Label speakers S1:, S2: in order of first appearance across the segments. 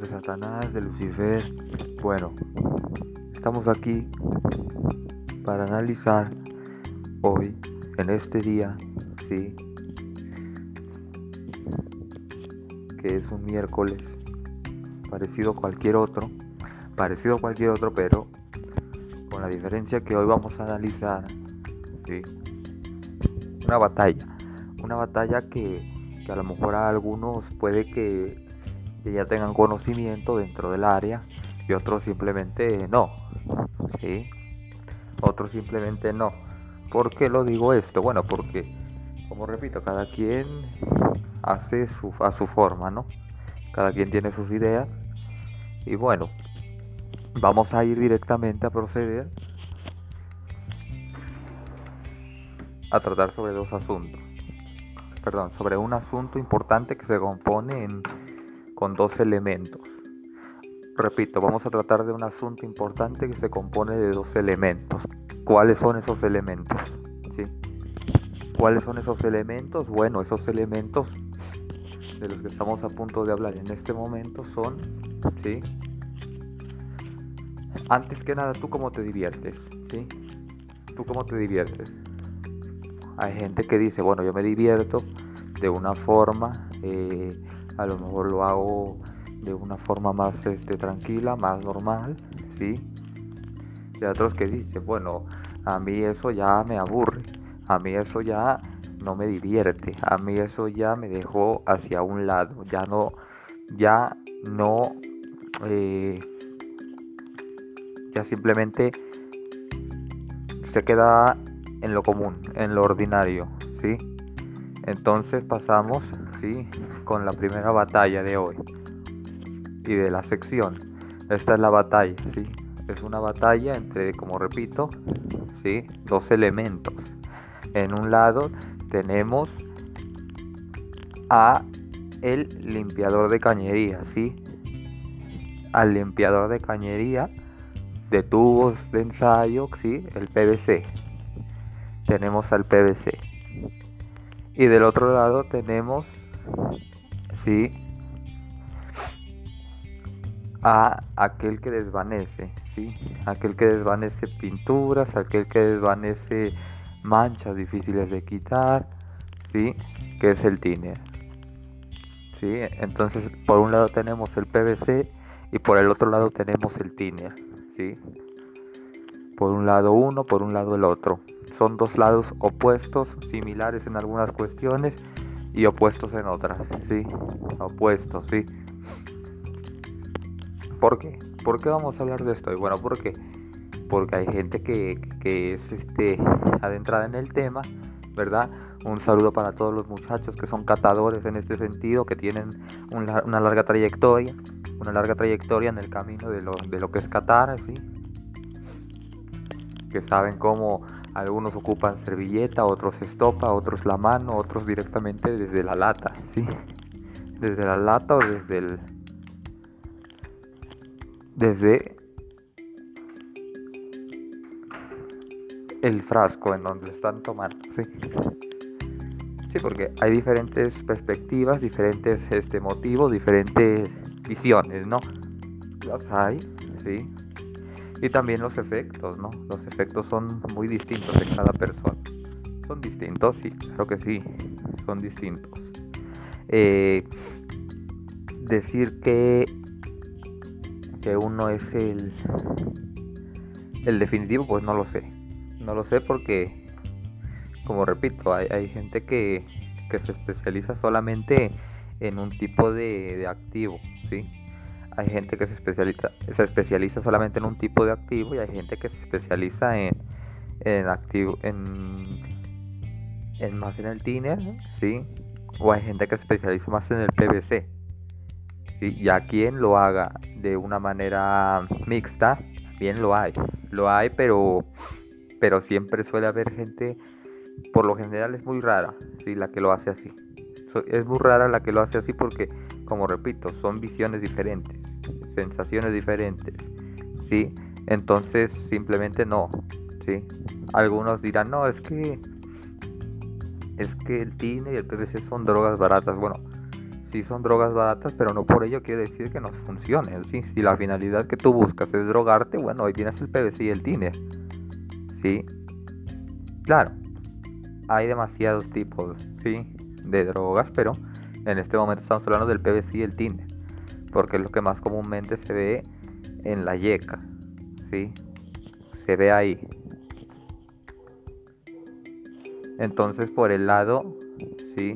S1: de Satanás, de Lucifer. Bueno, estamos aquí para analizar hoy, en este día, sí, que es un miércoles parecido a cualquier otro, parecido a cualquier otro, pero con la diferencia que hoy vamos a analizar, ¿sí? una batalla, una batalla que, que a lo mejor a algunos puede que que ya tengan conocimiento dentro del área y otros simplemente no. ¿sí? Otros simplemente no. ¿Por qué lo digo esto? Bueno, porque, como repito, cada quien hace su, a su forma, ¿no? Cada quien tiene sus ideas. Y bueno, vamos a ir directamente a proceder a tratar sobre dos asuntos. Perdón, sobre un asunto importante que se compone en con dos elementos. Repito, vamos a tratar de un asunto importante que se compone de dos elementos. ¿Cuáles son esos elementos? ¿Sí? ¿Cuáles son esos elementos? Bueno, esos elementos de los que estamos a punto de hablar en este momento son, ¿sí? Antes que nada, ¿tú cómo te diviertes? ¿Sí? ¿Tú cómo te diviertes? Hay gente que dice, bueno, yo me divierto de una forma eh, a lo mejor lo hago de una forma más este, tranquila, más normal, ¿sí? Y otros que dicen, bueno, a mí eso ya me aburre, a mí eso ya no me divierte, a mí eso ya me dejó hacia un lado, ya no, ya no, eh, ya simplemente se queda en lo común, en lo ordinario, ¿sí? Entonces pasamos con la primera batalla de hoy y de la sección. Esta es la batalla, ¿sí? Es una batalla entre, como repito, ¿sí? Dos elementos. En un lado tenemos a el limpiador de cañería, ¿sí? Al limpiador de cañería de tubos de ensayo, ¿sí? El PVC. Tenemos al PVC. Y del otro lado tenemos ¿sí? a aquel que desvanece, ¿sí? aquel que desvanece pinturas, aquel que desvanece manchas difíciles de quitar, ¿sí? que es el tiner. ¿sí? Entonces, por un lado tenemos el PVC y por el otro lado tenemos el tiner. ¿sí? Por un lado uno, por un lado el otro. Son dos lados opuestos, similares en algunas cuestiones y opuestos en otras, sí, opuestos, sí. ¿Por qué? ¿Por qué vamos a hablar de esto? Y bueno, porque porque hay gente que, que es este adentrada en el tema, ¿verdad? Un saludo para todos los muchachos que son catadores en este sentido, que tienen una, larga trayectoria, una larga trayectoria en el camino de lo, de lo que es catar, ¿sí? Que saben cómo algunos ocupan servilleta, otros estopa, otros la mano, otros directamente desde la lata, ¿sí? Desde la lata o desde el... Desde el frasco en donde están tomando, ¿sí? Sí, porque hay diferentes perspectivas, diferentes este, motivos, diferentes visiones, ¿no? Las hay, ¿sí? Y también los efectos, ¿no? Los efectos son muy distintos de cada persona. Son distintos, sí, creo que sí, son distintos. Eh, decir que, que uno es el, el definitivo, pues no lo sé. No lo sé porque, como repito, hay, hay gente que, que se especializa solamente en un tipo de, de activo, ¿sí? Hay gente que se especializa, se especializa solamente en un tipo de activo y hay gente que se especializa en, en activo en, más en el tiner, ¿sí? O hay gente que se especializa más en el PVC. ¿sí? Ya quien lo haga de una manera mixta, bien lo hay. Lo hay, pero pero siempre suele haber gente por lo general es muy rara, ¿sí? la que lo hace así. Es muy rara la que lo hace así porque como repito, son visiones diferentes, sensaciones diferentes, ¿sí? Entonces simplemente no, ¿sí? Algunos dirán, no, es que es que el tine y el PVC son drogas baratas. Bueno, sí son drogas baratas, pero no por ello quiere decir que no funcionen. ¿sí? Si la finalidad que tú buscas es drogarte, bueno, ahí tienes el PVC y el tiner. ¿Sí? Claro, hay demasiados tipos ¿sí? de drogas, pero en este momento estamos hablando del PVC y el tiner, porque es lo que más comúnmente se ve en la yeca. ¿sí? Se ve ahí. Entonces, por el lado, ¿sí?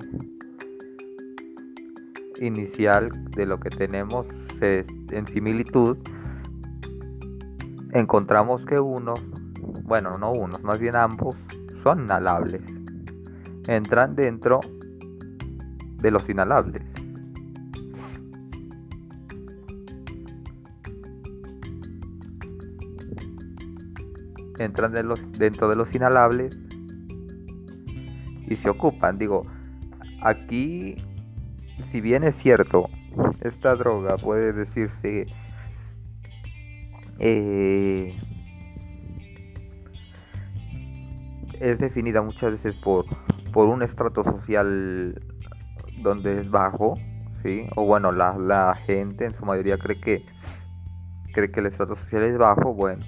S1: inicial de lo que tenemos en similitud, encontramos que unos, bueno, no unos, más bien ambos, son inhalables. Entran dentro de los inhalables. Entran dentro de los inhalables y se ocupan. Digo, aquí si bien es cierto, esta droga puede decirse eh, es definida muchas veces por, por un estrato social donde es bajo, ¿sí? O bueno, la, la gente en su mayoría cree que cree que el estrato social es bajo, bueno.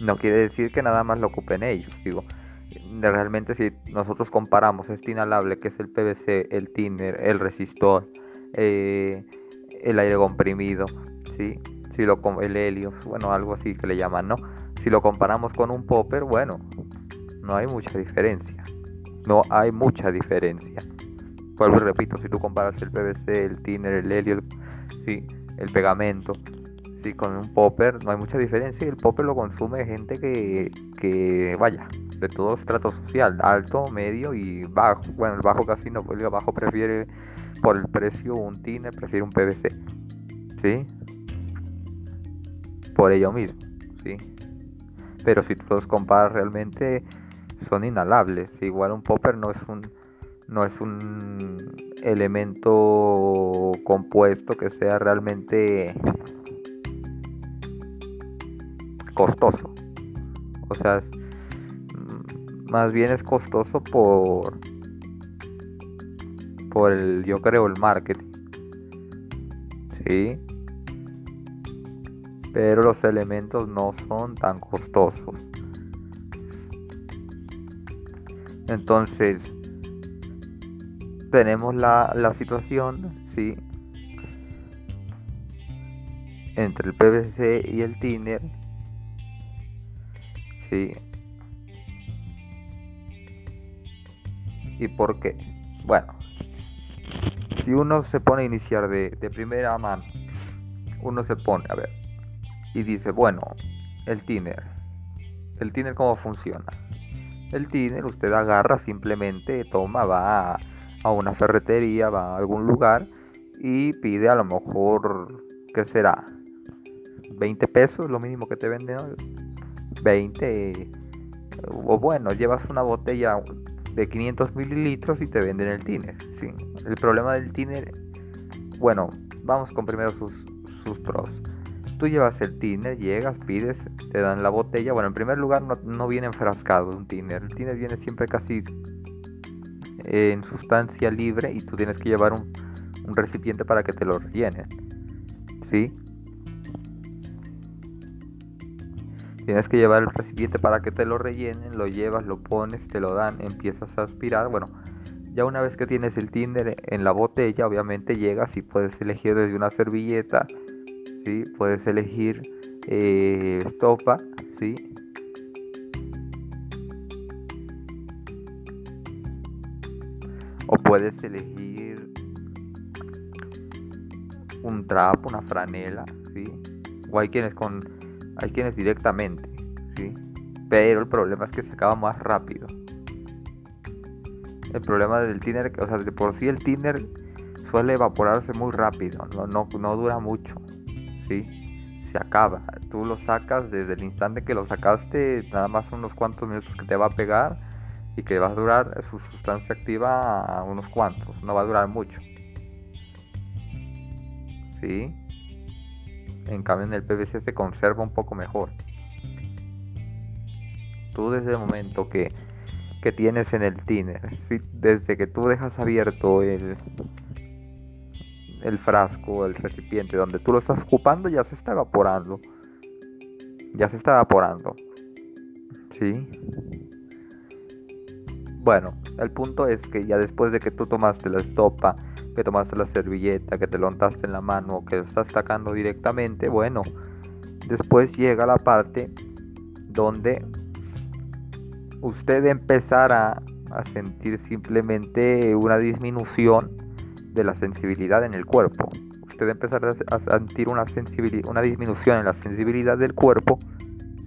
S1: No quiere decir que nada más lo ocupen ellos, digo realmente si nosotros comparamos este inhalable que es el PVC, el thinner, el resistor, eh, el aire comprimido, ¿sí? si lo, el helio, bueno, algo así que le llaman, ¿no? Si lo comparamos con un popper, bueno, no hay mucha diferencia. No hay mucha diferencia. Vuelvo y repito, si tú comparas el PVC, el thinner, el helio, ¿sí? el pegamento, ¿sí? con un popper, no hay mucha diferencia y el popper lo consume gente que, que vaya, de todo estrato social, alto, medio y bajo. Bueno, el bajo casi no, el bajo prefiere por el precio un tiner, prefiere un PVC. ¿Sí? Por ello mismo, ¿sí? Pero si tú los comparas realmente son inhalables. Igual un popper no es un no es un elemento compuesto que sea realmente costoso. O sea, más bien es costoso por por el yo creo el marketing sí pero los elementos no son tan costosos entonces tenemos la, la situación sí entre el PVC y el thinner sí ¿Y por qué? Bueno, si uno se pone a iniciar de, primera mano, uno se pone, a ver, y dice, bueno, el tiner. ¿El tiner cómo funciona? El tiner usted agarra, simplemente toma, va a, a una ferretería, va a algún lugar y pide a lo mejor, ¿qué será? 20 pesos, lo mínimo que te venden, 20, o bueno, llevas una botella de 500 mililitros y te venden el tiner. ¿sí? El problema del tiner, bueno, vamos con primero sus, sus pros. Tú llevas el tiner, llegas, pides, te dan la botella. Bueno, en primer lugar no, no viene enfrascado un tiner. El tiner viene siempre casi en sustancia libre y tú tienes que llevar un, un recipiente para que te lo rellenen. ¿Sí? Tienes que llevar el recipiente para que te lo rellenen, lo llevas, lo pones, te lo dan, empiezas a aspirar. Bueno, ya una vez que tienes el Tinder en la botella, obviamente llegas y puedes elegir desde una servilleta, ¿sí? puedes elegir eh, estopa, ¿sí? o puedes elegir un trapo, una franela, ¿sí? o hay quienes con hay quienes directamente, ¿sí? Pero el problema es que se acaba más rápido. El problema del tiner, o sea, de por sí el tiner suele evaporarse muy rápido, no, no, no dura mucho, ¿sí? Acaba. Tú lo sacas desde el instante que lo sacaste, nada más unos cuantos minutos que te va a pegar y que va a durar su sustancia activa unos cuantos, no va a durar mucho. ¿Sí? En cambio en el PVC se conserva un poco mejor. Tú desde el momento que, que tienes en el tiner. Desde que tú dejas abierto el, el frasco, el recipiente donde tú lo estás ocupando, ya se está evaporando. Ya se está evaporando. ¿Sí? Bueno, el punto es que ya después de que tú tomaste la estopa, que tomaste la servilleta, que te lo untaste en la mano, que lo estás sacando directamente, bueno, después llega la parte donde usted empezará a sentir simplemente una disminución de la sensibilidad en el cuerpo. Usted empezará a sentir una, una disminución en la sensibilidad del cuerpo,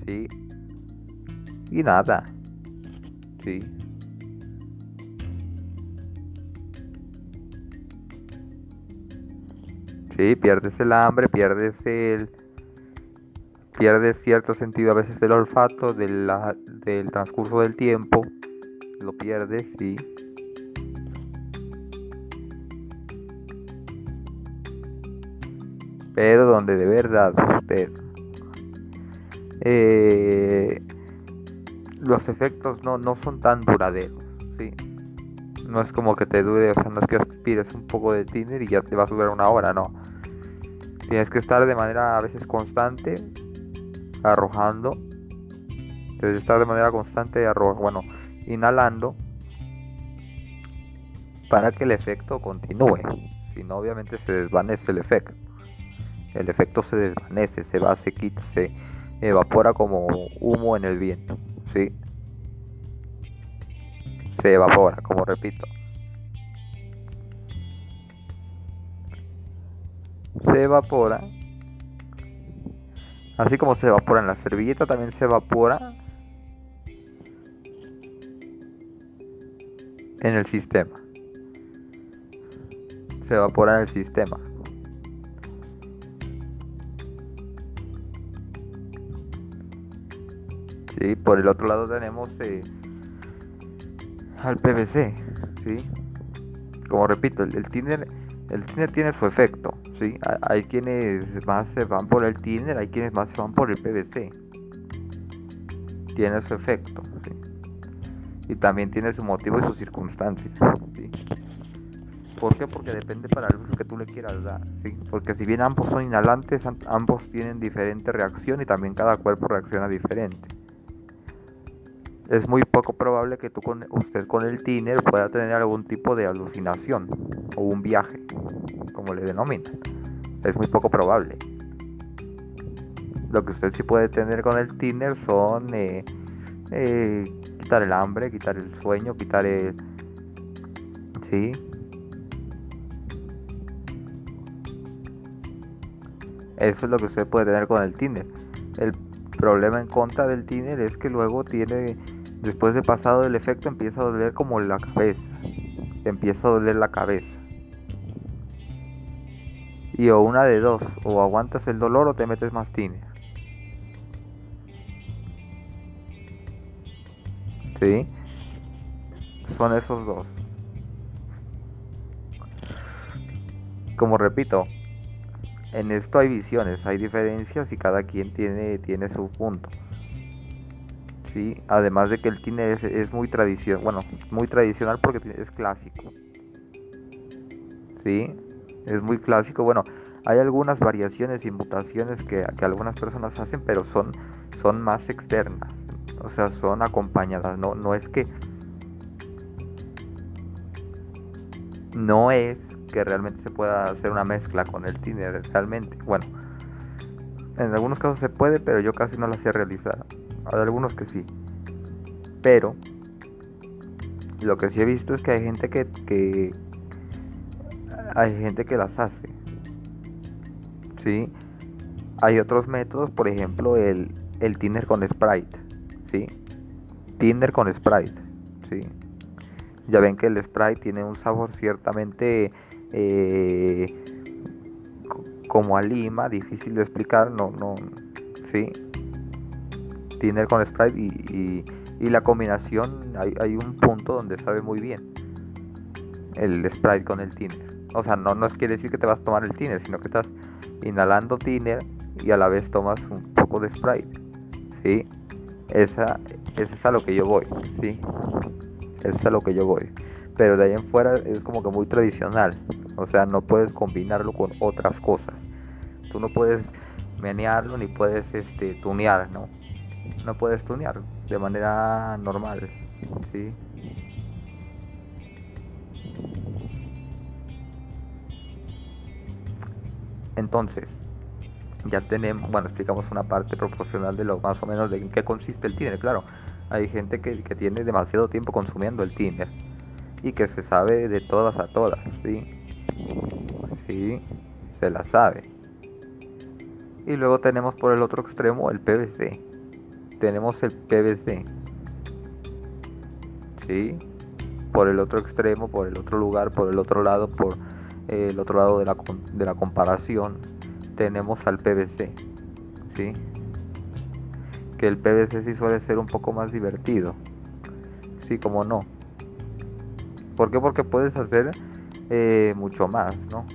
S1: ¿sí? Y nada, ¿sí? Sí, pierdes el hambre, pierdes el pierdes cierto sentido a veces del olfato, del transcurso del tiempo, lo pierdes, sí. Pero donde de verdad usted eh, los efectos no, no son tan duraderos, sí. No es como que te dure, o sea, no es que aspires un poco de tiner y ya te va a durar una hora, no. Tienes que estar de manera a veces constante arrojando. Debes estar de manera constante arrojando, bueno, inhalando para que el efecto continúe. Si no, obviamente se desvanece el efecto. El efecto se desvanece, se va, se quita, se evapora como humo en el viento. ¿sí? Se evapora, como repito. Se evapora Así como se evapora en la servilleta, también se evapora en el sistema. Se evapora en el sistema. Sí, por el otro lado tenemos eh, al PVC, ¿sí? Como repito, el, el tiner el tiner tiene su efecto, ¿sí? Hay quienes más se van por el tiner, hay quienes más se van por el PVC. Tiene su efecto, ¿sí? Y también tiene su motivo y sus circunstancias, ¿sí? ¿Por qué? Porque depende para el uso que tú le quieras dar, ¿sí? Porque si bien ambos son inhalantes, ambos tienen diferente reacción y también cada cuerpo reacciona diferente es muy poco probable que tú con, usted con el tiner pueda tener algún tipo de alucinación o un viaje, como le denominan. Es muy poco probable. Lo que usted sí puede tener con el tiner son eh, eh, quitar el hambre, quitar el sueño, quitar el... ¿Sí? Eso es lo que usted puede tener con el tiner. El problema en contra del tiner es que luego tiene Después de pasado el efecto empieza a doler como la cabeza. empieza a doler la cabeza. Y o una de dos, o aguantas el dolor o te metes más tiner. ¿Sí? Son esos dos. Como repito, en esto hay visiones, hay diferencias y cada quien tiene, tiene su punto. ¿Sí? Además de que el tine es, muy tradicional, bueno, muy tradicional porque es clásico, ¿sí? Es muy clásico, bueno, hay algunas variaciones y mutaciones que, algunas personas hacen, pero son, son más externas, o sea, son acompañadas, no, no es que... No es que realmente se pueda hacer una mezcla con el tine, realmente. Bueno, en algunos casos se puede, pero yo casi no la sé realizar. Hay algunos que sí. Pero lo que sí he visto es que hay gente que, hay gente que las hace. ¿Sí? Hay otros métodos, por ejemplo, el, el Tinder con Sprite. ¿Sí? Tinder con Sprite. ¿Sí? Ya ven que el Sprite tiene un sabor ciertamente eh, como a lima, difícil de explicar, no, no, sí, Tinder con Sprite y, la combinación, hay, un punto donde sabe muy bien el Sprite con el Tinder. O sea, no, no quiere decir que te vas a tomar el Tinder, sino que estás inhalando Tinder y a la vez tomas un poco de Sprite. ¿Sí? Esa, esa es a lo que yo voy. ¿Sí? es a lo que yo voy. Pero de ahí en fuera es como que muy tradicional. O sea, no puedes combinarlo con otras cosas. Tú no puedes menearlo ni puedes este, tunear, ¿no? No puedes tunear de manera normal, ¿sí? Entonces, ya tenemos, bueno, explicamos una parte proporcional de lo más o menos de en qué consiste el Tinder. Claro, hay gente que, que tiene demasiado tiempo consumiendo el Tinder y que se sabe de todas a todas, ¿sí? Sí, se la sabe. Y luego tenemos por el otro extremo el PVC. Tenemos el PVC. ¿Sí? Por el otro extremo, por el otro lugar, por el otro lado, por el otro lado de la, de la comparación, tenemos al PVC. ¿Sí? Que el PVC sí suele ser un poco más divertido. Sí, como no. ¿Por qué? Porque puedes hacer eh, mucho más, ¿no?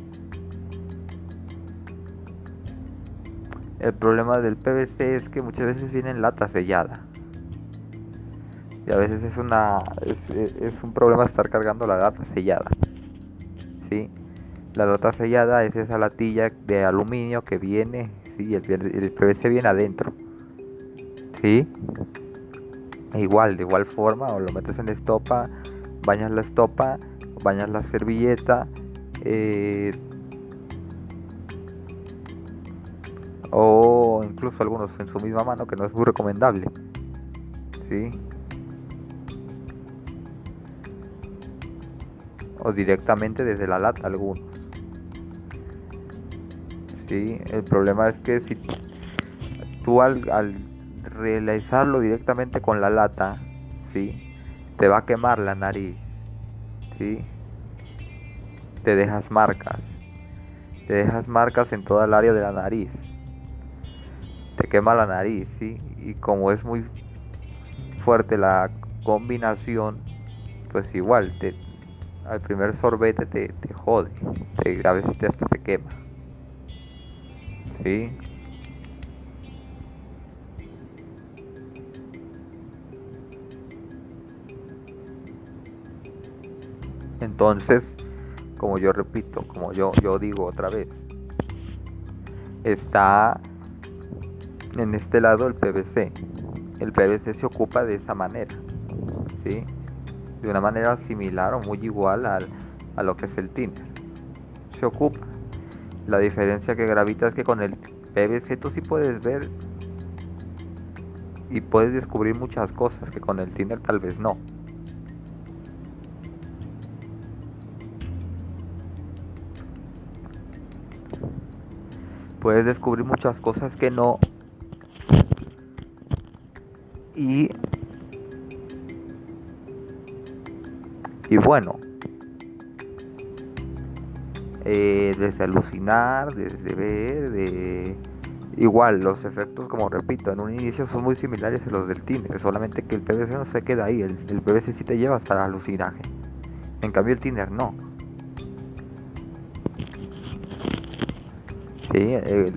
S1: El problema del PVC es que muchas veces viene en lata sellada. Y a veces es una es, un problema estar cargando la lata sellada. ¿Sí? La lata sellada es esa latilla de aluminio que viene, sí, el, el PVC viene adentro. ¿Sí? E igual, de igual forma, o lo metes en la estopa, bañas la estopa, bañas la servilleta, eh, o incluso algunos en su misma mano, que no es muy recomendable. ¿Sí? O directamente desde la lata algunos. ¿Sí? El problema es que si tú al, al realizarlo directamente con la lata, ¿sí? te va a quemar la nariz. ¿Sí? Te dejas marcas. Te dejas marcas en toda el área de la nariz te quema la nariz, ¿sí? Y como es muy fuerte la combinación, pues igual, te, al primer sorbete te, te jode, a veces te, hasta te quema, ¿sí? Entonces, como yo repito, como yo, yo digo otra vez, está en este lado el PVC. El PVC se ocupa de esa manera, ¿sí? De una manera similar o muy igual al, a lo que es el Tinder. Se ocupa. La diferencia que gravita es que con el PVC tú sí puedes ver y puedes descubrir muchas cosas que con el Tinder tal vez no. Puedes descubrir muchas cosas que no y, y bueno, eh, desde alucinar, desde ver, de... Igual, los efectos, como repito, en un inicio son muy similares a los del Tinder, solamente que el PVC no se queda ahí, el, PVC sí te lleva hasta alucinaje. En cambio el Tinder no. Sí, el,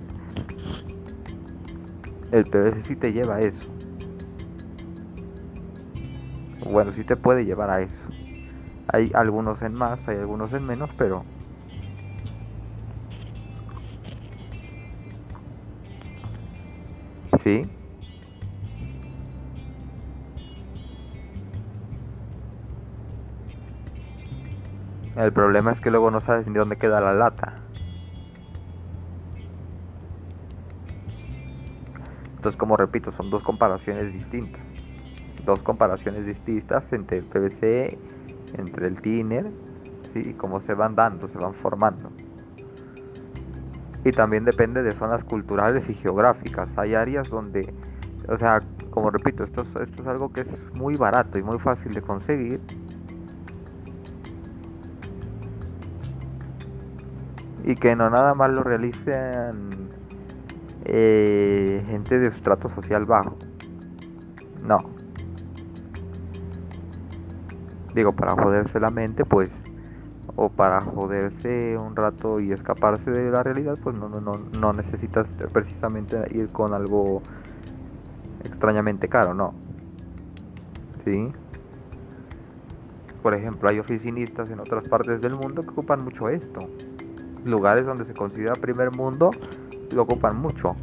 S1: el PVC sí te lleva eso. Bueno, sí te puede llevar a eso. Hay algunos en más, hay algunos en menos, pero... Sí. El problema es que luego no sabes ni dónde queda la lata. Entonces, como repito, son dos comparaciones distintas dos comparaciones distintas entre el PVC, entre el tiner, y cómo se van dando, se van formando. Y también depende de zonas culturales y geográficas. Hay áreas donde, o sea, como repito, esto, esto es algo que es muy barato y muy fácil de conseguir. Y que no nada más lo realicen eh, gente de estrato social bajo. No, digo, para joderse la mente, pues, o para joderse un rato y escaparse de la realidad, pues no, no, no, necesitas precisamente ir con algo extrañamente caro, no. ¿Sí? por ejemplo, hay oficinistas en otras partes del mundo que ocupan mucho esto. Lugares donde se considera primer mundo lo ocupan mucho.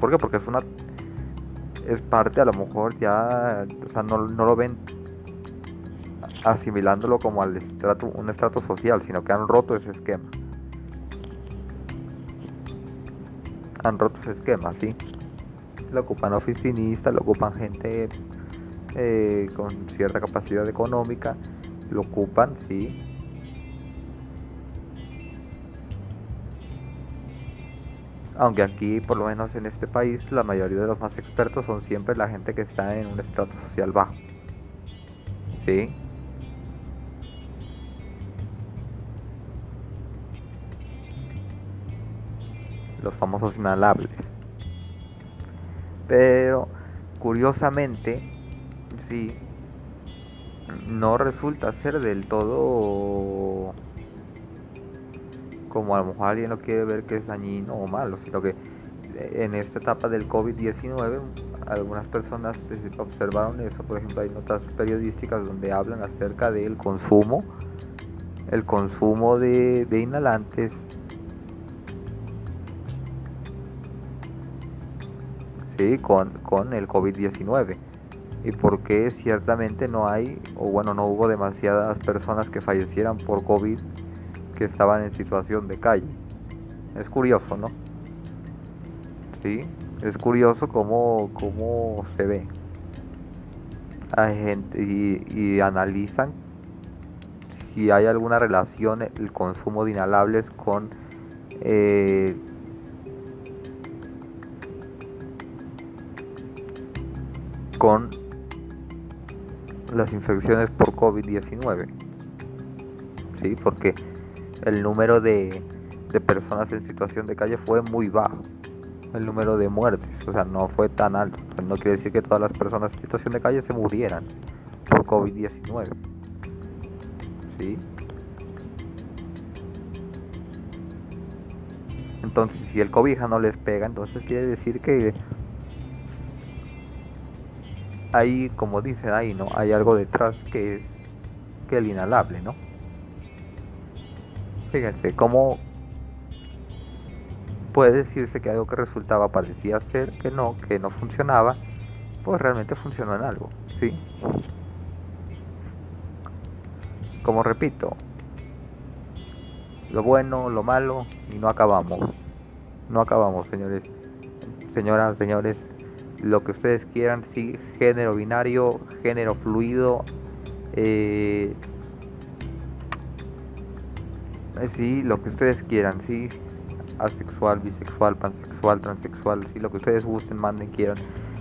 S1: ¿Por qué? Porque es una es parte a lo mejor ya, o sea, no, no lo ven asimilándolo como al estrato, un estrato social, sino que han roto ese esquema. Han roto ese esquema, ¿sí? Lo ocupan oficinistas, lo ocupan gente eh, con cierta capacidad económica, lo ocupan, sí. Aunque aquí, por lo menos en este país, la mayoría de los más expertos son siempre la gente que está en un estrato social bajo. ¿Sí? Los famosos inhalables. Pero, curiosamente, sí, no resulta ser del todo como a lo mejor alguien lo quiere ver que es dañino o malo, sino que en esta etapa del COVID-19 algunas personas observaron eso, por ejemplo hay notas periodísticas donde hablan acerca del consumo, el consumo de, inhalantes, con, con el COVID-19 y por qué ciertamente no hay, o bueno, no hubo demasiadas personas que fallecieran por COVID que estaban en situación de calle. Es curioso, ¿no? Sí, es curioso cómo, cómo se ve. Y, analizan si hay alguna relación el consumo de inhalables con eh, con las infecciones por COVID-19. ¿Sí? Porque el número de, personas en situación de calle fue muy bajo. El número de muertes, o sea, no fue tan alto. No quiere decir que todas las personas en situación de calle se murieran por COVID-19. ¿Sí? Entonces, si el cobija no les pega, entonces quiere decir que hay, como dicen ahí, ¿no? Hay algo detrás que es que el inhalable, ¿no? Fíjense, cómo puede decirse que algo que resultaba parecía ser que no, que no funcionaba, pues realmente funcionó en algo, ¿sí? Como repito, lo bueno, lo malo y no acabamos. No acabamos, señores, señoras, señores lo que ustedes quieran, sí, género binario, género fluido, eh, eh, sí, lo que ustedes quieran, sí, asexual, bisexual, pansexual, transexual, sí, lo que ustedes gusten, manden, quieran,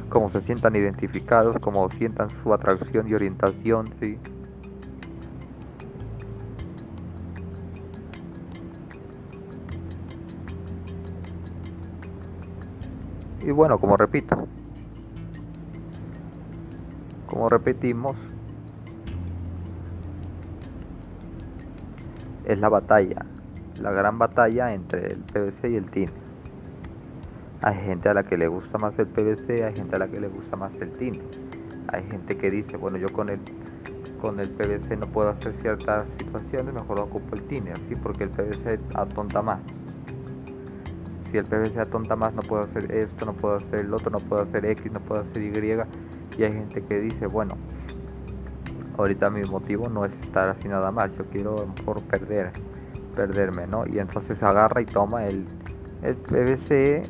S1: como se sientan identificados, como sientan su atracción y orientación, sí. Y bueno, como repito, como repetimos, es la batalla, la gran batalla entre el PVC y el TIN. Hay gente a la que le gusta más el PVC, hay gente a la que le gusta más el TIN. Hay gente que dice, bueno, yo con el con el PVC no puedo hacer ciertas situaciones, mejor ocupo el TIN, así porque el PVC atonta más. Si el PVC atonta más, no puedo hacer esto, no puedo hacer el otro, no puedo hacer X, no puedo hacer Y y hay gente que dice, bueno, ahorita mi motivo no es estar así nada más, yo quiero por perder, perderme, ¿no? Y entonces agarra y toma el, el PVC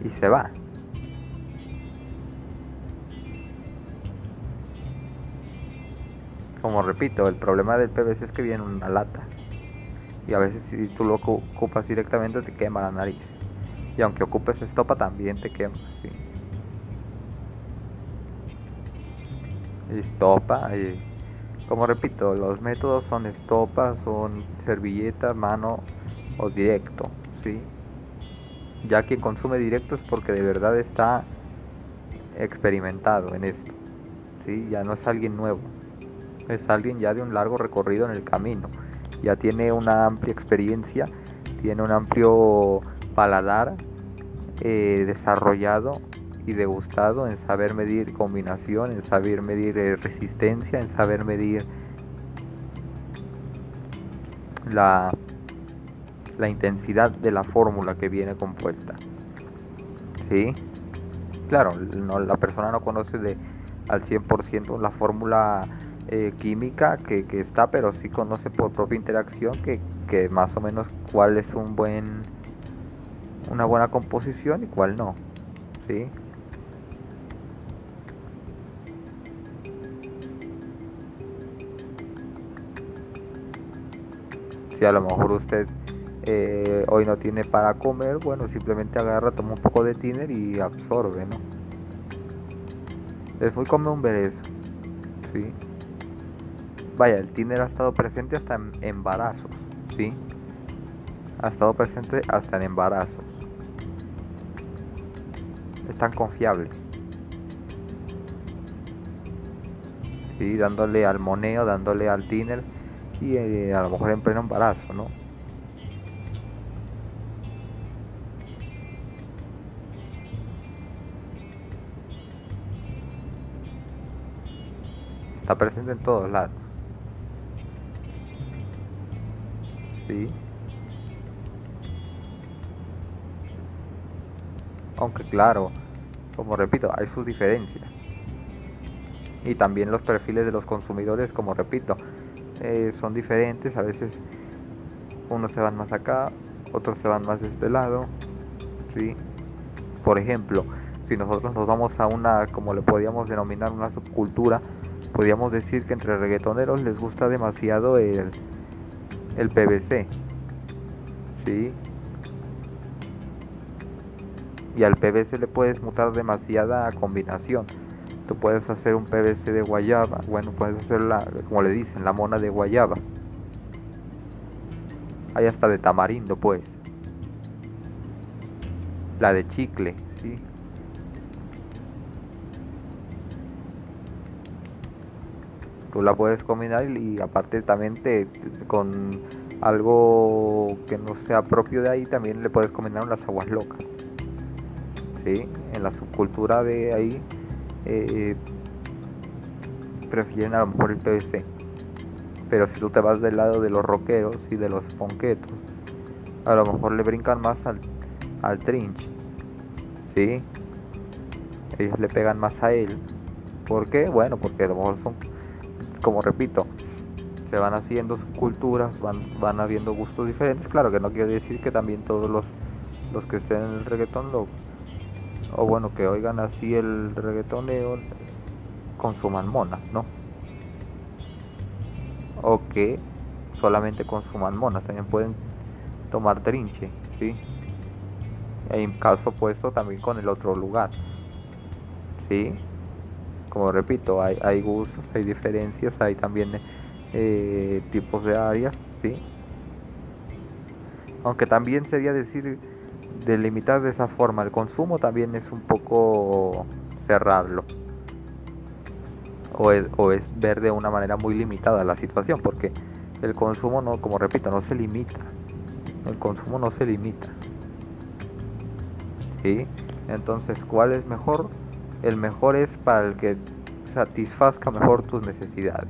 S1: y se va. Como repito, el problema del PVC es que viene en una lata. Y a veces si tú lo ocupas directamente te quema la nariz. Y aunque ocupes estopa también te quema. Estopa. como repito, los métodos son estopa, son servilleta, mano o directo. ¿sí? Ya quien consume directo es porque de verdad está experimentado en esto. ¿sí? Ya no es alguien nuevo, es alguien ya de un largo recorrido en el camino. Ya tiene una amplia experiencia, tiene un amplio paladar eh, desarrollado y degustado en saber medir combinación, en saber medir eh, resistencia, en saber medir la, la intensidad de la fórmula que viene compuesta. ¿Sí? Claro, la persona no conoce de, al 100% la fórmula eh, química que, que, está, pero sí conoce por propia interacción que, que más o menos cuál es un buen una buena composición y cuál no. ¿Sí? Si a lo mejor usted eh, hoy no tiene para comer, bueno, simplemente agarra, toma un poco de tiner y absorbe, ¿no? Es muy común ver eso, ¿sí? Vaya, el tiner ha estado presente hasta en embarazos, ¿sí? Ha estado presente hasta en embarazos. Es tan confiable. ¿Sí? Dándole al moneo, dándole al tiner y eh, a lo mejor en pleno embarazo, ¿no? Está presente en todos lados. ¿Sí? Aunque claro, como repito, hay sus diferencias. Y también los perfiles de los consumidores, como repito, eh, son diferentes, a veces unos se van más acá, otros se van más de este lado, ¿sí? Por ejemplo, si nosotros nos vamos a una, como le podríamos denominar, una subcultura, podríamos decir que entre reggaetoneros les gusta demasiado el, el PVC, ¿sí? Y al PVC le puedes mutar demasiada combinación Tú puedes hacer un PVC de guayaba, bueno, puedes hacer la, como le dicen, la mona de guayaba. Hay hasta de tamarindo, pues. La de chicle, ¿sí? Tú la puedes combinar y, aparte también te, con algo que no sea propio de ahí, también le puedes combinar unas aguas locas. ¿Sí? En la subcultura de ahí eh, prefieren a lo mejor el PVC. Pero si tú te vas del lado de los rockeros y de los ponquetos, a lo mejor le brincan más al, al trinch. ¿Sí? Ellos le pegan más a él. ¿Por qué? Bueno, porque a lo mejor son, como repito, se van haciendo culturas, van, van habiendo gustos diferentes. Claro que no quiere decir que también todos los, los que estén en el reggaetón lo, o bueno, que oigan así el reggaetoneo, consuman monas, ¿no? O que solamente consuman monas, también pueden tomar trinche, ¿sí? En caso opuesto también con el otro lugar, ¿sí? Como repito, hay, gustos, hay diferencias, hay también eh, tipos de áreas, ¿sí? Aunque también sería decir delimitar de esa forma el consumo también es un poco cerrarlo. O es, o es ver de una manera muy limitada la situación, porque el consumo no, como repito, no se limita. El consumo no se limita. ¿Sí? Entonces, ¿cuál es mejor? El mejor es para el que satisfazca mejor tus necesidades.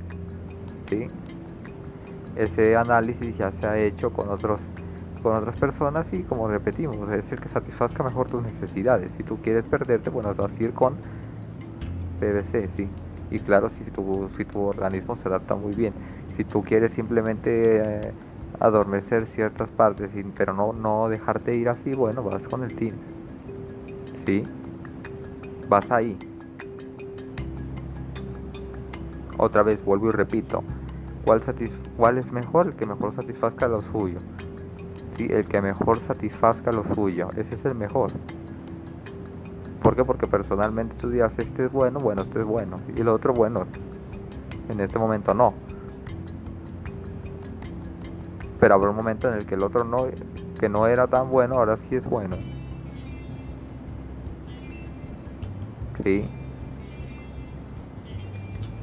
S1: ¿Sí? Ese análisis ya se ha hecho con otros con otras personas y como repetimos, es el que satisfazca mejor tus necesidades. Si tú quieres perderte, bueno, vas a ir con PVC, sí. Y claro, si tu, si tu organismo se adapta muy bien. Si tú quieres simplemente eh, adormecer ciertas partes, pero no, no dejarte ir así, bueno, vas con el team. Sí. Vas ahí. Otra vez vuelvo y repito. ¿Cuál, ¿Cuál es mejor? El que mejor satisfazca lo suyo el que mejor satisfazca lo suyo. Ese es el mejor. ¿Por qué? Porque personalmente tú dirás, este es bueno, bueno, este es bueno. Y el otro, bueno, en este momento no. Pero habrá un momento en el que el otro no, que no era tan bueno, ahora sí es bueno. Sí.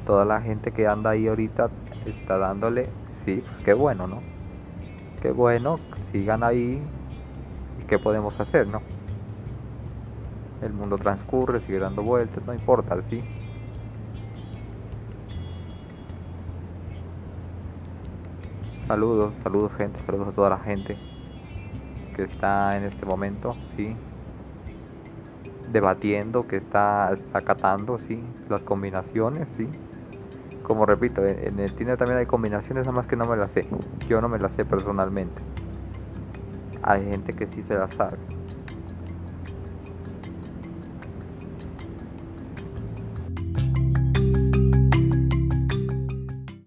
S1: Toda la gente que anda ahí ahorita está dándole, sí, pues qué bueno, ¿no? Qué bueno, sigan ahí. ¿Y qué podemos hacer, no? el mundo transcurre, sigue dando vueltas, no importa, ¿sí? Saludos, saludos gente, saludos a toda la gente que está en este momento, ¿sí? Debatiendo, que está, está acatando, ¿sí? Las combinaciones, ¿sí? Como repito, en el Tinder también hay combinaciones, nada más que no me las sé. Yo no me las sé personalmente. Hay gente que sí se las sabe.